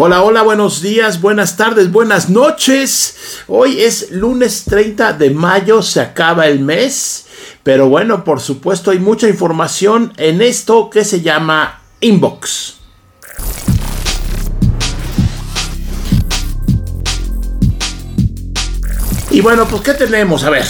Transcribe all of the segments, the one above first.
Hola, hola, buenos días, buenas tardes, buenas noches. Hoy es lunes 30 de mayo, se acaba el mes. Pero bueno, por supuesto hay mucha información en esto que se llama Inbox. Y bueno, pues ¿qué tenemos? A ver,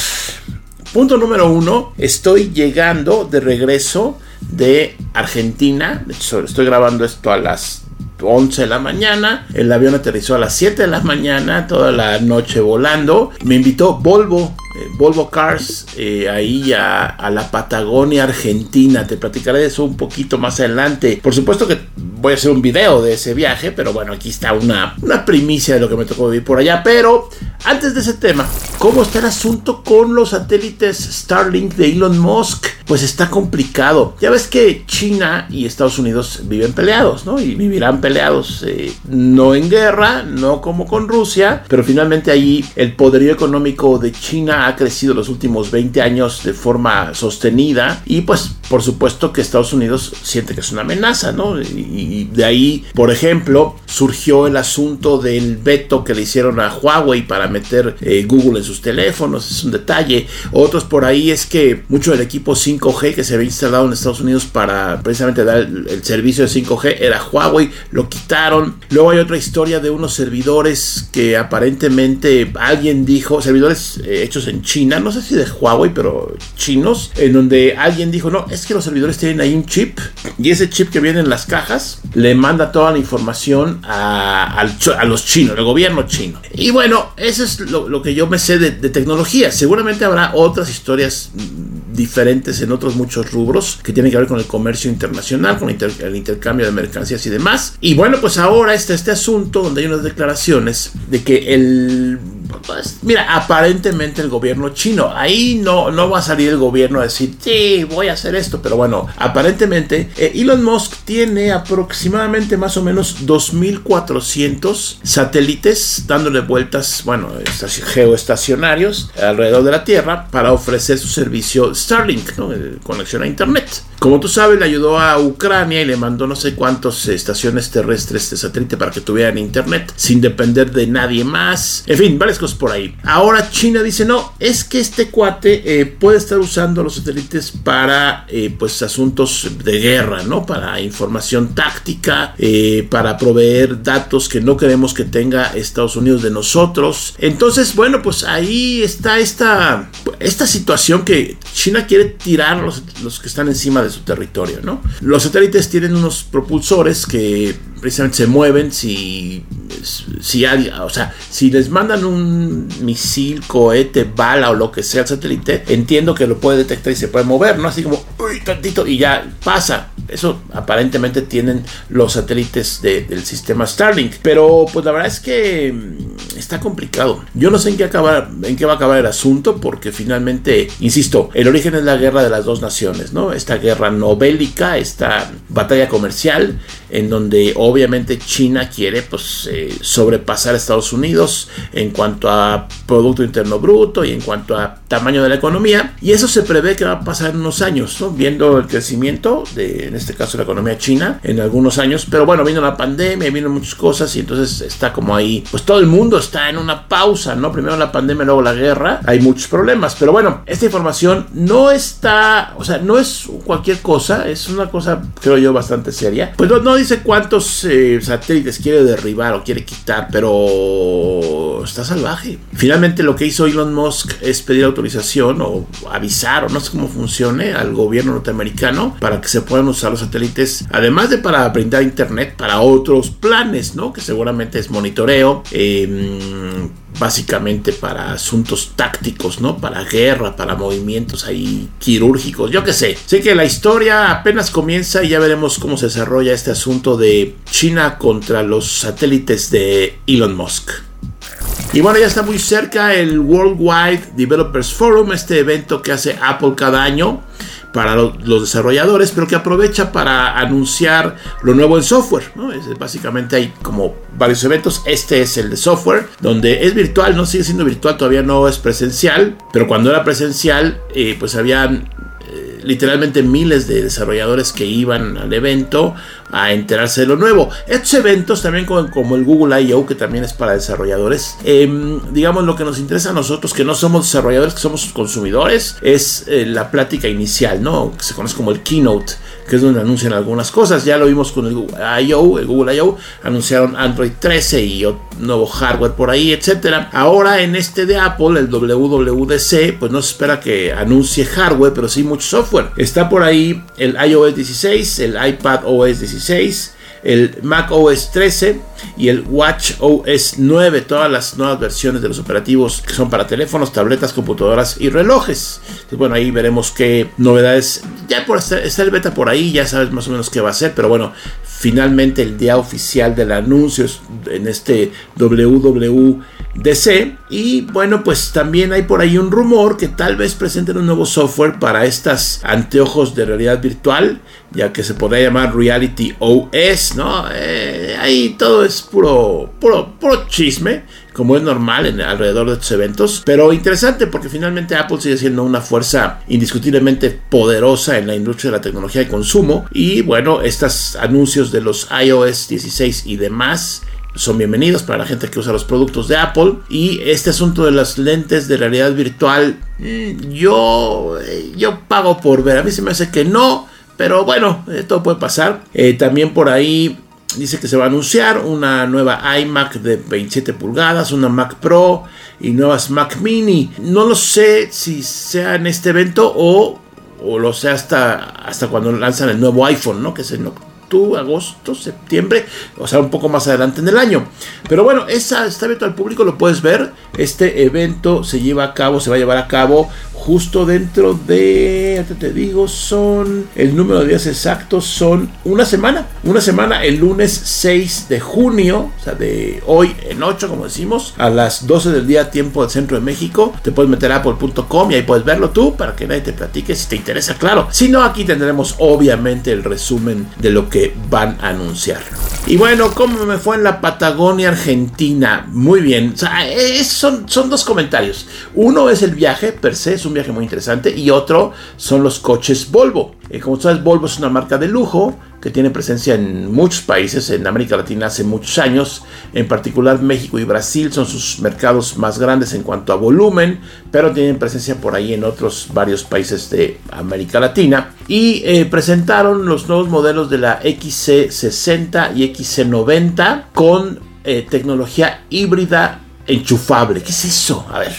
punto número uno, estoy llegando de regreso de Argentina. Estoy grabando esto a las 11 de la mañana. El avión aterrizó a las 7 de la mañana, toda la noche volando. Me invitó Volvo, eh, Volvo Cars, eh, ahí a, la Patagonia Argentina. Te platicaré de eso un poquito más adelante. Por supuesto que voy a hacer un video de ese viaje, pero bueno, aquí está una, una primicia de lo que me tocó vivir por allá. Pero antes de ese tema, ¿cómo está el asunto con los satélites Starlink de Elon Musk? Pues está complicado. Ya ves que China y Estados Unidos viven peleados, ¿no? Y vivirán peleados, eh, no en guerra, no como con Rusia, pero finalmente ahí el poderío económico de China ha crecido los últimos 20 años de forma sostenida y pues por supuesto que Estados Unidos siente que es una amenaza, ¿no? Y, de ahí, por ejemplo, surgió el asunto del veto que le hicieron a Huawei para meter eh, Google en sus teléfonos, es un detalle. Otros por ahí es que mucho del equipo 5G que se había instalado en Estados Unidos para precisamente dar el, servicio de 5G era Huawei, lo quitaron. Luego hay otra historia de unos servidores que aparentemente alguien dijo, servidores eh, hechos en China, no sé si de Huawei, pero chinos, en donde alguien dijo, no, es que los servidores tienen ahí un chip y ese chip que viene en las cajas le manda toda la información a, los chinos, el gobierno chino. Y bueno, eso es lo, que yo me sé de, tecnología. Seguramente habrá otras historias diferentes en otros muchos rubros que tienen que ver con el comercio internacional, con el, intercambio de mercancías y demás. Y bueno, pues ahora está este asunto donde hay unas declaraciones de que el pues, mira, aparentemente el gobierno chino, ahí no, no va a salir el gobierno a decir, sí, voy a hacer esto, pero bueno, aparentemente eh, Elon Musk tiene aproximadamente más o menos 2.400 satélites dándole vueltas, bueno, geoestacionarios alrededor de la Tierra para ofrecer su servicio Starlink, ¿no? conexión a Internet. Como tú sabes, le ayudó a Ucrania y le mandó no sé cuántas estaciones terrestres de satélite para que tuvieran internet sin depender de nadie más. En fin, varias cosas por ahí. Ahora China dice, no, es que este cuate eh, puede estar usando los satélites para eh, pues asuntos de guerra, ¿no? Para información táctica, eh, para proveer datos que no queremos que tenga Estados Unidos de nosotros. Entonces, bueno, pues ahí está esta, esta situación que China quiere tirar los, los que están encima de su territorio, ¿no? Los satélites tienen unos propulsores que precisamente se mueven si, si o sea, si les mandan un misil, cohete, bala o lo que sea al satélite, entiendo que lo puede detectar y se puede mover, ¿no? Así como, uy, tantito, y ya pasa. Eso aparentemente tienen los satélites del sistema Starlink. Pero pues la verdad es que mm, está complicado. Yo no sé en qué, acabar, en qué va a acabar el asunto porque finalmente, insisto, el origen es la guerra de las dos naciones, ¿no? Esta guerra no bélica, esta batalla comercial en donde obviamente China quiere pues eh, sobrepasar a Estados Unidos en cuanto a Producto Interno Bruto y en cuanto a tamaño de la economía y eso se prevé que va a pasar en unos años, ¿no? viendo el crecimiento de este caso la economía china en algunos años, pero bueno, vino la pandemia, vino muchas cosas y entonces está como ahí, pues todo el mundo está en una pausa, ¿no? Primero la pandemia, luego la guerra, hay muchos problemas, pero bueno, esta información no está, o sea, no es cualquier cosa, es una cosa creo yo bastante seria, pues no, no dice cuántos eh, satélites quiere derribar o quiere quitar, pero está salvaje. Finalmente lo que hizo Elon Musk es pedir autorización o avisar o no sé cómo funcione al gobierno norteamericano para que se puedan usar los satélites, además de para brindar internet para otros planes, ¿no? Que seguramente es monitoreo. Em, básicamente para asuntos tácticos, ¿no? Para guerra, para movimientos ahí quirúrgicos, yo qué sé. Sé que la historia apenas comienza y ya veremos cómo se desarrolla este asunto de China contra los satélites de Elon Musk. Y bueno, ya está muy cerca el Worldwide Developers Forum, este evento que hace Apple cada año para los desarrolladores, pero que aprovecha para anunciar lo nuevo en software. básicamente hay como varios eventos. Este es el de software, donde es virtual, no sigue siendo virtual, todavía no es presencial, pero cuando era presencial, eh, pues habían eh, literalmente miles de desarrolladores que iban al evento a enterarse de lo nuevo. Estos eventos también como, el Google I.O., que también es para desarrolladores, em, digamos lo que nos interesa a nosotros, que no somos desarrolladores, que somos consumidores, es eh, la plática inicial, ¿no? Que se conoce como el keynote que es donde anuncian algunas cosas. Ya lo vimos con el I.O., el Google I.O., anunciaron Android 13 y nuevo hardware por ahí, etcétera. Ahora en este de Apple, el WWDC, pues no se espera que anuncie hardware, pero sí mucho software. Está por ahí el iOS 16, el iPad OS 16, el Mac OS 13 y el Watch OS 9, todas las nuevas versiones de los operativos que son para teléfonos, tabletas, computadoras y relojes. Bueno, ahí veremos qué novedades. Ya por está, el beta por ahí, ya sabes más o menos qué va a ser, pero bueno, finalmente el día oficial del anuncio en este WWDC. Y bueno, pues también hay por ahí un rumor que tal vez presenten un nuevo software para estas anteojos de realidad virtual, ya que se podría llamar Reality OS, ¿no? Eh, ahí todo es puro, puro, puro chisme como es normal en, alrededor de estos eventos. Pero interesante porque finalmente Apple sigue siendo una fuerza indiscutiblemente poderosa en la industria de la tecnología de consumo. Y bueno, estos anuncios de los iOS 16 y demás son bienvenidos para la gente que usa los productos de Apple. Y este asunto de las lentes de realidad virtual, mm, yo, eh, yo pago por ver. A mí se me hace que no, pero bueno, eh, todo puede pasar. Eh, también por ahí dice que se va a anunciar una nueva iMac de 27 pulgadas, una Mac Pro y nuevas Mac Mini. No lo sé si sea en este evento o, o lo sea hasta, hasta cuando lanzan el nuevo iPhone, ¿no? Que es en agosto, septiembre, o sea, un poco más adelante en el año. Pero bueno, esa está abierto al público, lo puedes ver. Este evento se lleva a cabo, se va a llevar a cabo justo dentro de, te digo, son, el número de días exactos son una semana, una semana el lunes 6 de junio, o sea, de hoy en 8, como decimos, a las 12 del día, tiempo del centro de México. Te puedes meter a apple.com y ahí puedes verlo tú para que nadie te platique si te interesa, claro. Si no, aquí tendremos obviamente el resumen de lo que van a anunciar. Y bueno, ¿cómo me fue en la Patagonia Argentina? Muy bien. O sea, son, son dos comentarios. Uno es el viaje per se, es un viaje muy interesante. Y otro son los coches Volvo. Eh, como sabes, Volvo es una marca de lujo que tiene presencia en muchos países, en América Latina hace muchos años, en particular México y Brasil son sus mercados más grandes en cuanto a volumen, pero tienen presencia por ahí en otros varios países de América Latina. Y eh, presentaron los nuevos modelos de la XC60 y XC90 con eh, tecnología híbrida enchufable. ¿Qué es eso? A ver,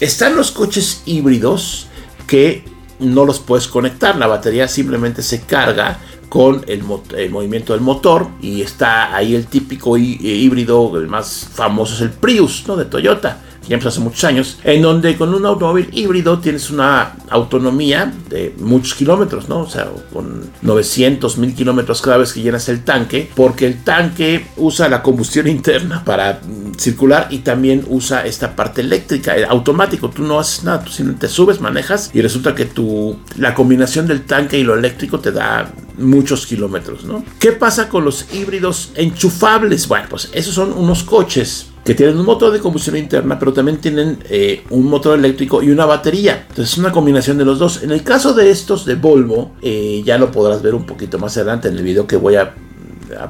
están los coches híbridos que no los puedes conectar, la batería simplemente se carga con el, movimiento del motor y está ahí el típico híbrido, el más famoso es el Prius, ¿no? De Toyota ya empezó hace muchos años, en donde con un automóvil híbrido tienes una autonomía de muchos kilómetros, ¿no? O sea, con 900, 1000 kilómetros cada vez que llenas el tanque, porque el tanque usa la combustión interna para circular y también usa esta parte eléctrica, automático, tú no haces nada, tú simplemente subes, manejas y resulta que tu, la combinación del tanque y lo eléctrico te da muchos kilómetros, ¿no? ¿Qué pasa con los híbridos enchufables? Bueno, pues esos son unos coches que tienen un motor de combustión interna, pero también tienen eh, un motor eléctrico y una batería. Entonces es una combinación de los dos. En el caso de estos de Volvo, eh, ya lo podrás ver un poquito más adelante en el video que voy a,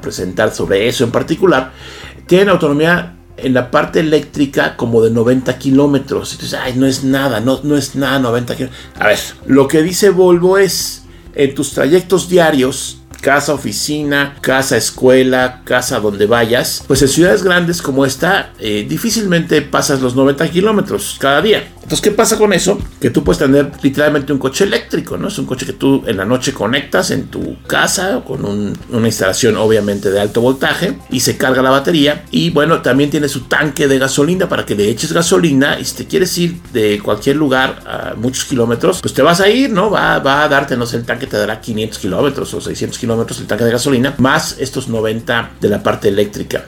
presentar sobre eso en particular. Tienen autonomía en la parte eléctrica como de 90 kilómetros. Entonces, ay, no es nada, no, no es nada 90 kilómetros. A ver, lo que dice Volvo es, en tus trayectos diarios, casa, oficina, casa, escuela, casa donde vayas, pues en ciudades grandes como esta, eh, difícilmente pasas los 90 kilómetros cada día. Entonces, ¿qué pasa con eso? Que tú puedes tener literalmente un coche eléctrico, ¿no? Es un coche que tú en la noche conectas en tu casa con una instalación obviamente de alto voltaje y se carga la batería. Y bueno, también tiene su tanque de gasolina para que le eches gasolina y si te quieres ir de cualquier lugar a muchos kilómetros, pues te vas a ir, ¿no? Va, va a darte, no sé, el tanque te dará 500 kilómetros o 600 kilómetros el tanque de gasolina, más estos 90 de la parte eléctrica.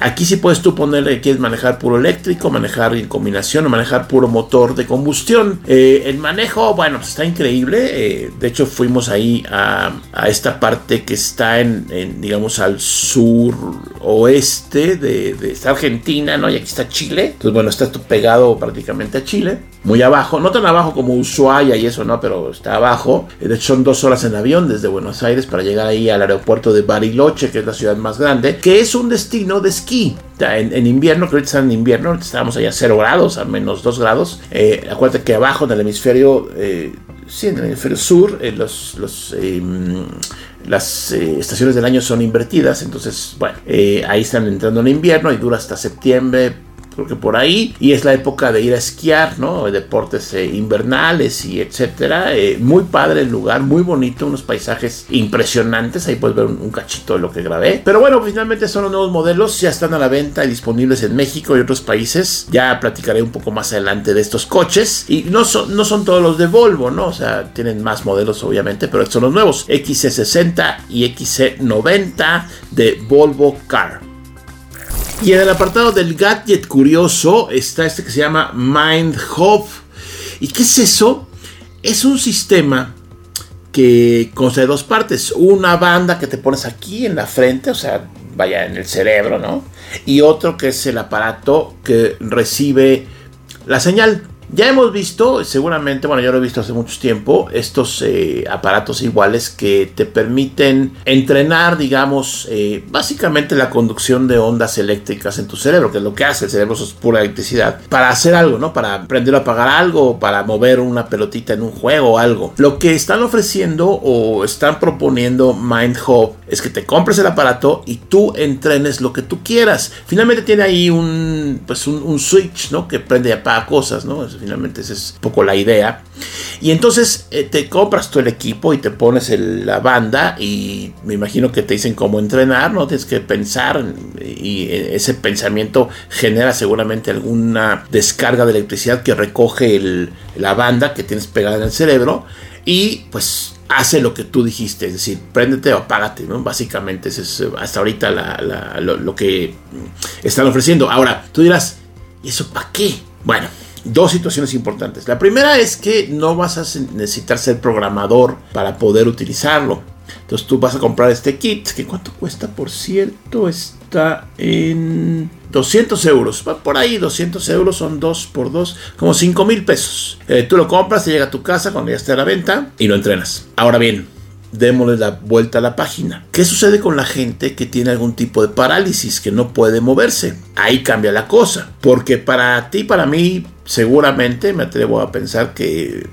Aquí sí puedes tú ponerle quieres manejar puro eléctrico, manejar en combinación o manejar puro motor de combustión. Eh, el manejo, bueno, pues está increíble. Eh, de hecho, fuimos ahí a, esta parte que está en, digamos, al sur oeste de, Argentina, ¿no? Y aquí está Chile. Entonces, bueno, está pegado prácticamente a Chile. muy abajo, no tan abajo como Ushuaia y eso, ¿no? Pero está abajo. De hecho, son dos horas en avión desde Buenos Aires para llegar ahí al aeropuerto de Bariloche, que es la ciudad más grande, que es un destino de esquí. En, invierno, que ahorita están en invierno, estábamos allá a 0 grados, a menos 2 grados. Eh, acuérdate que abajo en el hemisferio, eh, en el hemisferio sur, eh, em, las eh, estaciones del año son invertidas, entonces, bueno, ahí están entrando en invierno y dura hasta septiembre, creo que por ahí, y es la época de ir a esquiar, ¿no? Deportes eh, invernales y etcétera. Eh, muy padre el lugar, muy bonito, unos paisajes impresionantes, ahí puedes ver un, cachito de lo que grabé. Pero bueno, finalmente son los nuevos modelos, ya están a la venta y disponibles en México y otros países. Ya platicaré un poco más adelante de estos coches. Y no son, no son todos los de Volvo, ¿no? O sea, tienen más modelos obviamente, pero estos son los nuevos. XC60 y XC90 de Volvo Car. Y en el apartado del gadget curioso está este que se llama Mind Hub. ¿Y qué es eso? Es un sistema que consta de dos partes. Una banda que te pones aquí en la frente, o sea, vaya en el cerebro, ¿no? Y otro que es el aparato que recibe la señal. Ya hemos visto, seguramente, bueno, yo lo he visto hace mucho tiempo, estos eh, aparatos iguales que te permiten entrenar, digamos, eh, básicamente la conducción de ondas eléctricas en tu cerebro, que es lo que hace el cerebro, es pura electricidad, para hacer algo, ¿no? Para aprender a apagar algo, para mover una pelotita en un juego o algo. Lo que están ofreciendo o están proponiendo Mind Hub es que te compres el aparato y tú entrenes lo que tú quieras. Finalmente tiene ahí un, pues un, switch, ¿no? Que prende y apaga cosas, ¿no? Finalmente esa es un poco la idea. Y entonces eh, te compras tú el equipo y te pones la banda y me imagino que te dicen cómo entrenar, ¿no? Tienes que pensar y eh, ese pensamiento genera seguramente alguna descarga de electricidad que recoge la banda que tienes pegada en el cerebro y pues hace lo que tú dijiste, es decir, préndete o apágate, ¿no? Básicamente ese es hasta ahorita lo, lo que están ofreciendo. Ahora, tú dirás, ¿y eso para qué? Bueno, dos situaciones importantes. La primera es que no vas a necesitar ser programador para poder utilizarlo. Entonces tú vas a comprar este kit, que cuánto cuesta, por cierto, está en 200 euros. Por ahí 200 euros son 2 por 2, como 5 mil pesos. Eh, tú lo compras, te llega a tu casa cuando ya esté a la venta y lo entrenas. Ahora bien, démosle la vuelta a la página. ¿Qué sucede con la gente que tiene algún tipo de parálisis, que no puede moverse? Ahí cambia la cosa, porque para ti, para mí, seguramente me atrevo a pensar que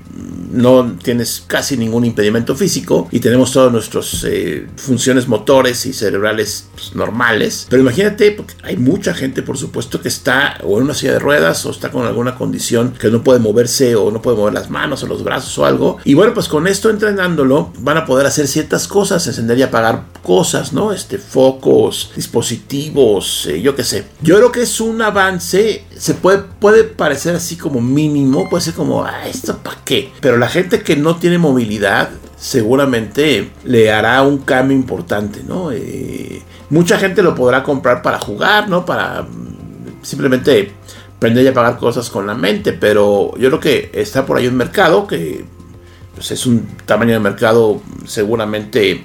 no tienes casi ningún impedimento físico y tenemos todas nuestras eh, funciones motores y cerebrales pues, normales. Pero imagínate, porque hay mucha gente, por supuesto, que está o en una silla de ruedas o está con alguna condición que no puede moverse o no puede mover las manos o los brazos o algo. Y bueno, pues con esto entrenándolo van a poder hacer ciertas cosas, encender y apagar cosas, ¿no? Este, focos, dispositivos, eh, yo qué sé. Yo creo que es un avance, se puede, puede parecer así como mínimo, puede ser como, ah, ¿esto para qué? Pero la gente que no tiene movilidad seguramente le hará un cambio importante, ¿no? Eh, mucha gente lo podrá comprar para jugar, ¿no? Para mm, simplemente aprender y apagar cosas con la mente, pero yo creo que está por ahí un mercado que pues, es un tamaño de mercado seguramente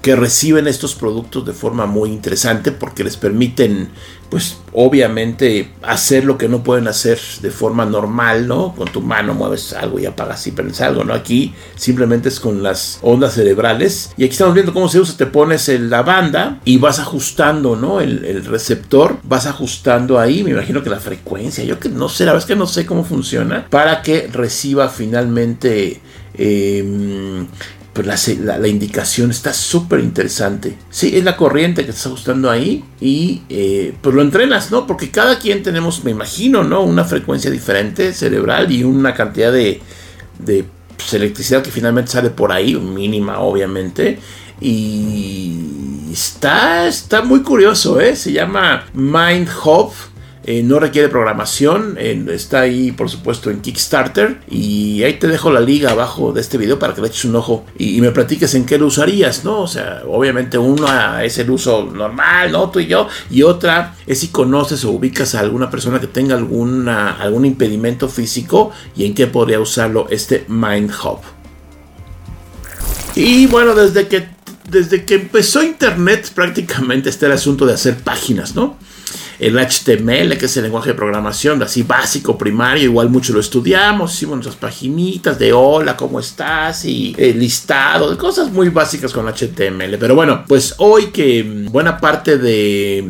que reciben estos productos de forma muy interesante porque les permiten pues obviamente hacer lo que no pueden hacer de forma normal, ¿no? Con tu mano mueves algo y apagas y prendes algo, ¿no? Aquí simplemente es con las ondas cerebrales. Y aquí estamos viendo cómo se usa. Te pones la banda y vas ajustando, ¿no? El, receptor, vas ajustando ahí. Me imagino que la frecuencia, yo que no sé, la verdad es que no sé cómo funciona, para que reciba finalmente eh, pues la, indicación está súper interesante. Sí, es la corriente que estás ajustando ahí y eh, pues lo entrenas, ¿no? Porque cada quien tenemos, me imagino, ¿no? Una frecuencia diferente cerebral y una cantidad de, de pues, electricidad que finalmente sale por ahí, mínima obviamente. Y está, está muy curioso, ¿eh? Se llama Mind Hub eh, no requiere programación, está ahí por supuesto en Kickstarter y ahí te dejo la liga abajo de este video para que le eches un ojo y, me platiques en qué lo usarías, ¿no? O sea, obviamente uno es el uso normal, ¿no? Tú y yo, y otra es si conoces o ubicas a alguna persona que tenga algún impedimento físico y en qué podría usarlo este Mind Hub. Y bueno, desde que, desde que empezó Internet prácticamente está el asunto de hacer páginas, ¿no? El HTML, que es el lenguaje de programación, así básico, primario, igual mucho lo estudiamos, hicimos nuestras paginitas de hola, ¿cómo estás? Y el listado, cosas muy básicas con HTML. Pero bueno, pues hoy que buena parte de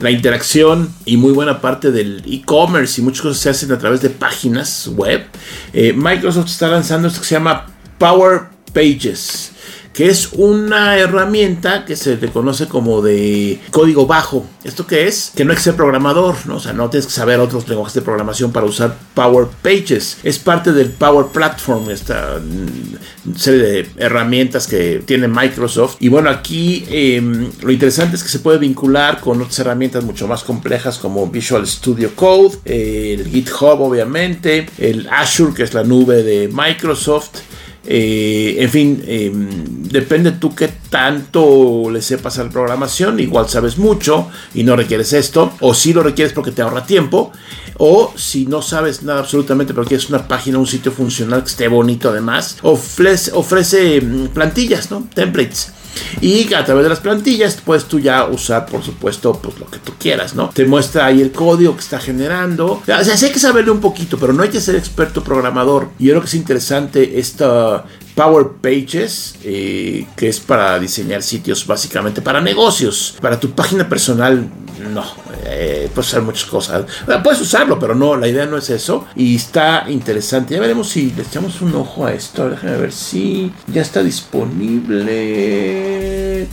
la interacción y muy buena parte del e-commerce y muchas cosas se hacen a través de páginas web, eh, Microsoft está lanzando esto que se llama Power Pages que es una herramienta que se reconoce como de código bajo. ¿Esto qué es? Que no hay que ser programador, ¿no? O sea, no tienes que saber otros lenguajes de programación para usar Power Pages. Es parte del Power Platform, esta mm, serie de herramientas que tiene Microsoft. Y bueno, aquí em, lo interesante es que se puede vincular con otras herramientas mucho más complejas como Visual Studio Code, el GitHub obviamente, el Azure que es la nube de Microsoft. Eh, en fin, em, depende tú qué tanto le sepas a la programación. Igual sabes mucho y no requieres esto. O si lo requieres porque te ahorra tiempo. O si no sabes nada absolutamente, pero quieres una página, un sitio funcional que esté bonito además. Ofrece, ofrece mm, plantillas, ¿no? Templates. Y a través de las plantillas puedes tú ya usar, por supuesto, pues lo que tú quieras, ¿no? Te muestra ahí el código que está generando. O sea, sí hay que saberle un poquito, pero no hay que ser experto programador. Y yo creo que es interesante esta Power Pages, eh, que es para diseñar sitios básicamente para negocios. Para tu página personal, no. Eh, puedes usar muchas cosas. puedes usarlo, pero no, la idea no es eso. Y está interesante. Ya veremos si le echamos un ojo a esto. Déjame ver si ya está disponible.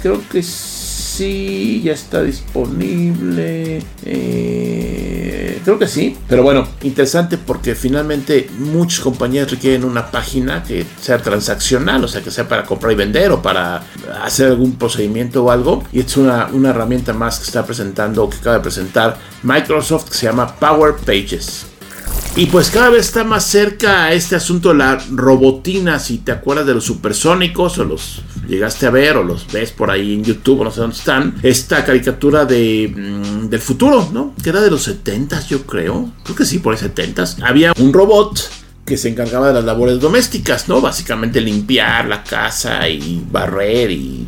Creo que sí, ya está disponible. Eh creo que sí. Pero bueno, interesante porque finalmente muchas compañías requieren una página que sea transaccional, o sea, que sea para comprar y vender o para hacer algún procedimiento o algo. Y es una, una herramienta más que está presentando, que acaba de presentar Microsoft, que se llama Power Pages. Y pues cada vez está más cerca a este asunto de la robotina, si te acuerdas de los supersónicos o los llegaste a ver o los ves por ahí en YouTube no sé dónde están, esta caricatura de, mm, del futuro, ¿no? Que era de los 70 yo creo, creo que sí, por ahí 70 Había un robot que se encargaba de las labores domésticas, ¿no? Básicamente limpiar la casa y barrer y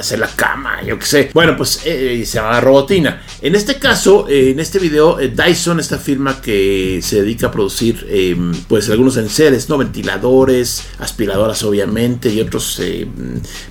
hacer la cama, yo qué sé. Bueno, pues eh, se llama robotina. En este caso, eh, en este video, Dyson, esta firma que se dedica a producir, em, pues algunos enseres, ¿no? Ventiladores, aspiradoras, obviamente, y otros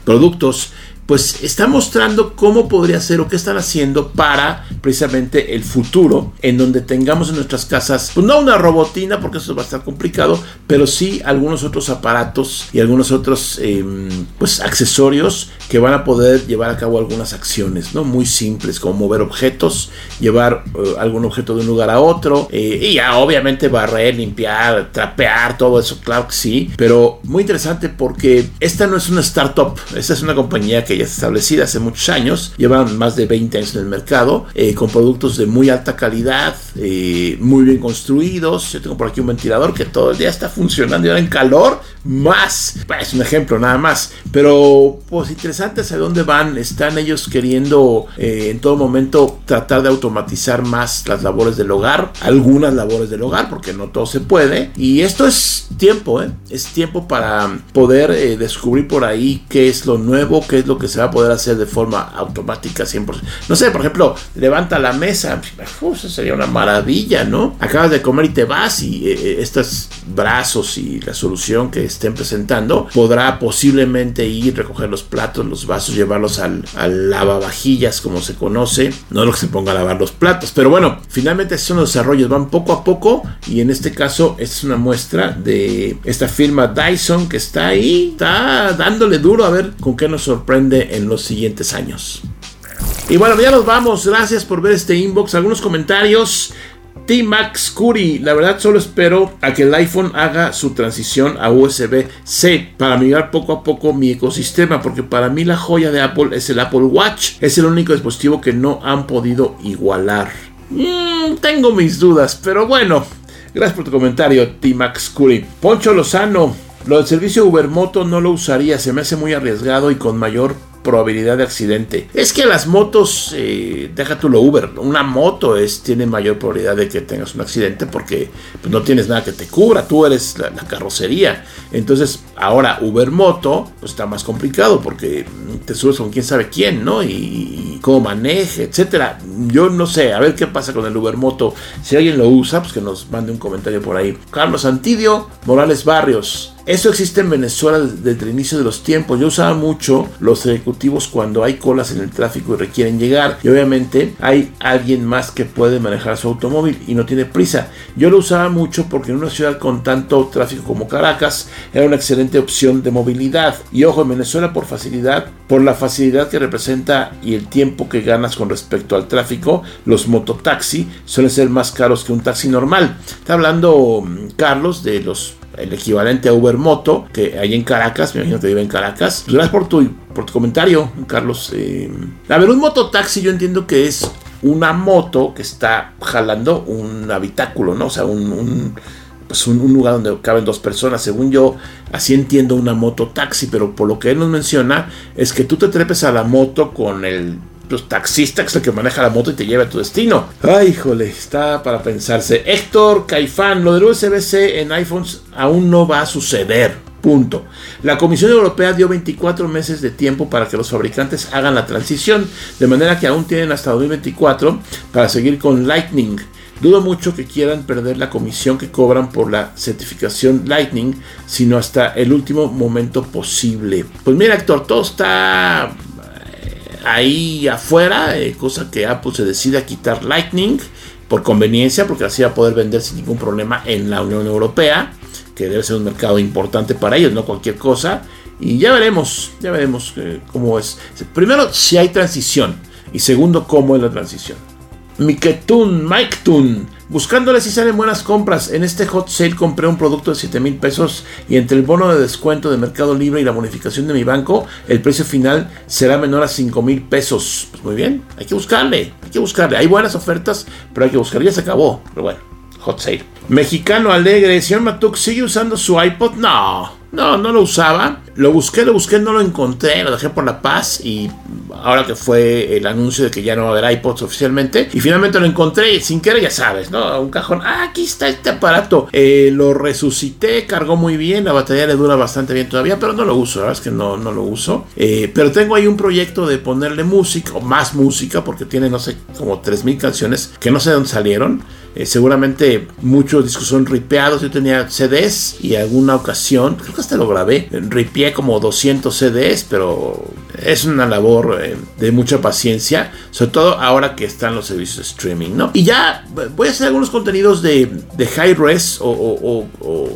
productos pues está mostrando cómo podría ser o qué están haciendo para precisamente el futuro, en donde tengamos en nuestras casas, pues no una robotina, porque eso va a estar complicado, pero sí algunos otros aparatos y algunos otros em, pues accesorios que van a poder llevar a cabo algunas acciones, ¿no? Muy simples, como mover objetos, llevar eh, algún objeto de un lugar a otro, eh, y ya obviamente barrer, limpiar, trapear, todo eso, claro que sí, pero muy interesante porque esta no es una startup, esta es una compañía que establecida hace muchos años, llevan más de 20 años en el mercado, eh, con productos de muy alta calidad, eh, muy bien construidos. Yo tengo por aquí un ventilador que todo el día está funcionando y ahora en calor, más. Es un ejemplo nada más. Pero pues interesante hacia dónde van. Están ellos queriendo eh, en todo momento tratar de automatizar más las labores del hogar, algunas labores del hogar, porque no todo se puede. Y esto es tiempo, es tiempo para poder descubrir por ahí qué es lo nuevo, qué es lo que se va a poder hacer de forma automática 100%. No sé, por ejemplo, levanta la mesa, eso sería una maravilla, ¿no? Acabas de comer y te vas y eh, eh, estos brazos y la solución que estén presentando podrá posiblemente ir, recoger los platos, los vasos, llevarlos al, al lavavajillas como se conoce, no lo que se ponga a lavar los platos, pero bueno, finalmente son los desarrollos, van poco a poco y en este caso esta es una muestra de esta firma Dyson que está ahí, está dándole duro a ver con qué nos sorprende en los siguientes años. Y bueno, ya nos vamos. Gracias por ver este inbox. Algunos comentarios. T-Max Curry, la verdad solo espero a que el iPhone haga su transición a USB-C para migrar poco a poco mi ecosistema, porque para mí la joya de Apple es el Apple Watch, es el único dispositivo que no han podido igualar. Mm, tengo mis dudas, pero bueno, gracias por tu comentario, T-Max Curry. Poncho Lozano, lo del servicio Ubermoto no lo usaría, se me hace muy arriesgado y con mayor probabilidad de accidente. Es que las motos, eh, deja tú lo Uber, una moto es, tiene mayor probabilidad de que tengas un accidente porque pues, no tienes nada que te cubra, tú eres la, carrocería. Entonces, ahora Uber Moto está más complicado porque te subes con quién sabe quién, ¿no? Y, cómo maneje, etcétera. Yo no sé, a ver qué pasa con el Ubermoto. Si alguien lo usa, pues que nos mande un comentario por ahí. Carlos Antidio, Morales Barrios. Eso existe en Venezuela desde el inicio de los tiempos. Yo usaba mucho los ejecutivos cuando hay colas en el tráfico y requieren llegar. Y obviamente hay alguien más que puede manejar su automóvil y no tiene prisa. Yo lo usaba mucho porque en una ciudad con tanto tráfico como Caracas era una excelente opción de movilidad. Y ojo, en Venezuela por facilidad, por la facilidad que representa y el tiempo que ganas con respecto al tráfico, los mototaxi suelen ser más caros que un taxi normal. Está hablando mm, Carlos de los el equivalente a Uber Moto, que hay en Caracas, me imagino que vive en Caracas. Gracias por tu, por tu comentario, Carlos. Eh, a ver, un mototaxi yo entiendo que es una moto que está jalando un habitáculo, ¿no? O sea, un, pues un, un, lugar donde caben dos personas. Según yo, así entiendo una moto taxi, pero por lo que él nos menciona, es que tú te trepes a la moto con el los taxistas que es el que maneja la moto y te lleva a tu destino. Ay, híjole, está para pensarse. Héctor Caifán, lo del USB-C en iPhones aún no va a suceder. Punto. La Comisión Europea dio 24 meses de tiempo para que los fabricantes hagan la transición, de manera que aún tienen hasta 2024 para seguir con Lightning. Dudo mucho que quieran perder la comisión que cobran por la certificación Lightning, sino hasta el último momento posible. Pues mira, Héctor, todo está ahí afuera, eh, cosa que Apple se decide a quitar Lightning por conveniencia, porque así va a poder vender sin ningún problema en la Unión Europea, que debe ser un mercado importante para ellos, no cualquier cosa. Y ya veremos, ya veremos eh, cómo es. Primero, si hay transición. Y segundo, cómo es la transición. Miketun, Mike Tun Buscándole si salen buenas compras. En este hot sale compré un producto de 7 mil pesos y entre el bono de descuento de Mercado Libre y la bonificación de mi banco, el precio final será menor a 5 mil pesos. Pues muy bien, hay que buscarle, hay que buscarle. Hay buenas ofertas, pero hay que buscar. Ya se acabó, pero bueno, hot sale. Mexicano alegre, señor Matuk, ¿sigue usando su iPod? No, no, no lo usaba. Lo busqué, lo busqué, no lo encontré, lo dejé por la paz y ahora que fue el anuncio de que ya no va a haber iPods oficialmente y finalmente lo encontré sin querer, ya sabes, ¿no? Un cajón, ah, aquí está este aparato. Eh, lo resucité, cargó muy bien, la batería le dura bastante bien todavía, pero no lo uso, la verdad es que no, no lo uso. Eh, pero tengo ahí un proyecto de ponerle música o más música porque tiene, no sé, como 3.000 canciones que no sé de dónde salieron. Eh, seguramente muchos discos son ripeados. Yo tenía CDs y alguna ocasión, creo que hasta lo grabé, ripié como 200 CDs, pero es una labor eh, de mucha paciencia, sobre todo ahora que están los servicios de streaming, ¿no? Y ya voy a hacer algunos contenidos de, high res o,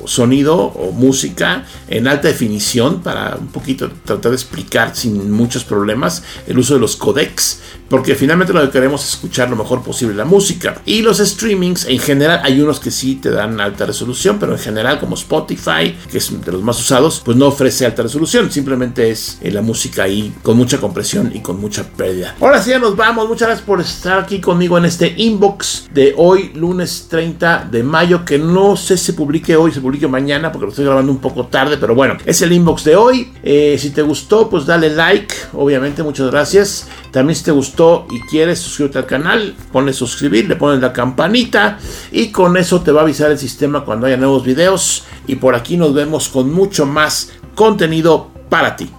sonido o música en alta definición para un poquito tratar de explicar sin muchos problemas el uso de los codecs, porque finalmente lo que queremos es escuchar lo mejor posible la música. Y los streamings, en general, hay unos que sí te dan alta resolución, pero en general, como Spotify, que es de los más usados, pues no ofrece alta resolución, simplemente es eh, la música ahí con mucha compresión y con mucha pérdida. Ahora sí, ya nos vamos. Muchas gracias por estar aquí conmigo en este inbox de hoy, lunes 30 de mayo, que no sé si se publique hoy, se publique mañana, porque lo estoy grabando un poco tarde, pero bueno, es el inbox de hoy. Eh, si te gustó, pues dale like, obviamente, muchas gracias. También si te gustó y quieres suscribirte al canal, ponle suscribir, le pones la campanita y con eso te va a avisar el sistema cuando haya nuevos videos. Y por aquí nos vemos con mucho más contenido para ti.